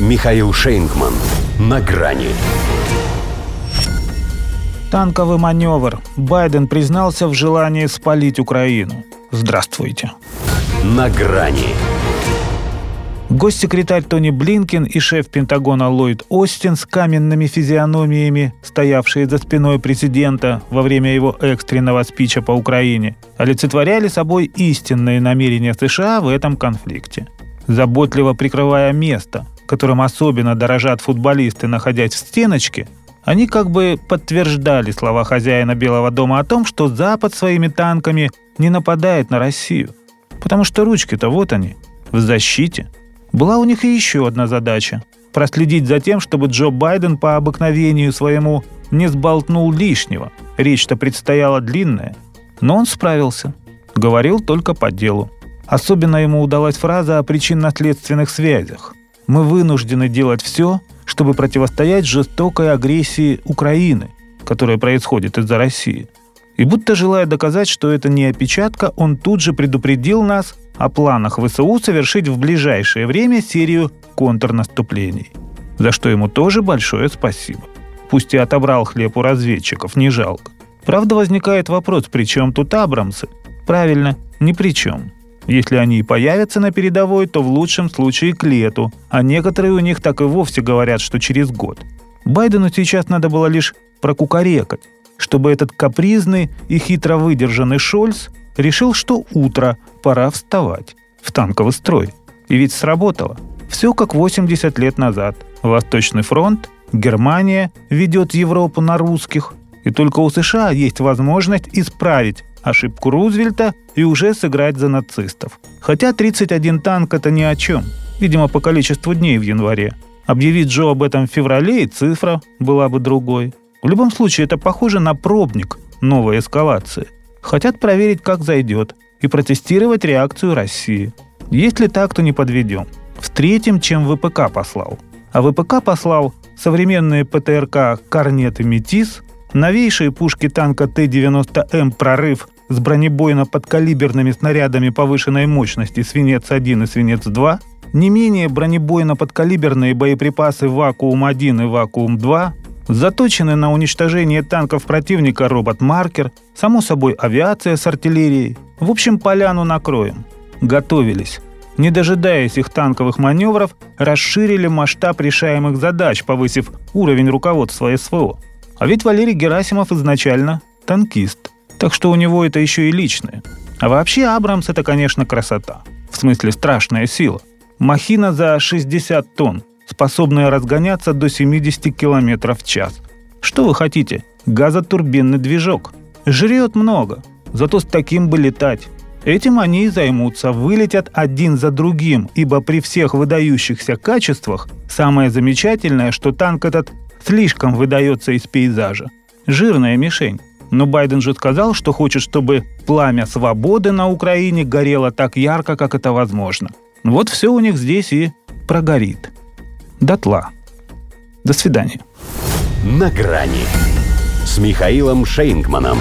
Михаил Шейнгман. На грани. Танковый маневр. Байден признался в желании спалить Украину. Здравствуйте. На грани. Госсекретарь Тони Блинкин и шеф Пентагона Ллойд Остин с каменными физиономиями, стоявшие за спиной президента во время его экстренного спича по Украине, олицетворяли собой истинные намерения США в этом конфликте. Заботливо прикрывая место, которым особенно дорожат футболисты, находясь в стеночке, они как бы подтверждали слова хозяина Белого дома о том, что Запад своими танками не нападает на Россию. Потому что ручки-то вот они, в защите. Была у них и еще одна задача – проследить за тем, чтобы Джо Байден по обыкновению своему не сболтнул лишнего. Речь-то предстояла длинная. Но он справился. Говорил только по делу. Особенно ему удалась фраза о причинно-следственных связях – мы вынуждены делать все, чтобы противостоять жестокой агрессии Украины, которая происходит из-за России. И будто желая доказать, что это не опечатка, он тут же предупредил нас о планах ВСУ совершить в ближайшее время серию контрнаступлений. За что ему тоже большое спасибо. Пусть и отобрал хлеб у разведчиков, не жалко. Правда, возникает вопрос, при чем тут Абрамсы? Правильно, ни при чем. Если они и появятся на передовой, то в лучшем случае к лету, а некоторые у них так и вовсе говорят, что через год. Байдену сейчас надо было лишь прокукарекать, чтобы этот капризный и хитро выдержанный Шольц решил, что утро, пора вставать в танковый строй. И ведь сработало. Все как 80 лет назад. Восточный фронт, Германия ведет Европу на русских, и только у США есть возможность исправить ошибку Рузвельта и уже сыграть за нацистов. Хотя 31 танк – это ни о чем. Видимо, по количеству дней в январе. Объявить Джо об этом в феврале, и цифра была бы другой. В любом случае, это похоже на пробник новой эскалации. Хотят проверить, как зайдет, и протестировать реакцию России. Если так, то не подведем. Встретим, чем ВПК послал. А ВПК послал современные ПТРК «Корнет» и «Метис», новейшие пушки танка Т-90М «Прорыв» с бронебойно-подкалиберными снарядами повышенной мощности «Свинец-1» и «Свинец-2», не менее бронебойно-подкалиберные боеприпасы «Вакуум-1» и «Вакуум-2», заточены на уничтожение танков противника робот-маркер, само собой авиация с артиллерией. В общем, поляну накроем. Готовились. Не дожидаясь их танковых маневров, расширили масштаб решаемых задач, повысив уровень руководства СВО. А ведь Валерий Герасимов изначально танкист – так что у него это еще и личное. А вообще Абрамс это, конечно, красота. В смысле страшная сила. Махина за 60 тонн, способная разгоняться до 70 км в час. Что вы хотите? Газотурбинный движок. Жрет много, зато с таким бы летать. Этим они и займутся, вылетят один за другим, ибо при всех выдающихся качествах самое замечательное, что танк этот слишком выдается из пейзажа. Жирная мишень. Но Байден же сказал, что хочет, чтобы пламя свободы на Украине горело так ярко, как это возможно. Вот все у них здесь и прогорит. Дотла. До свидания. На грани с Михаилом Шейнгманом.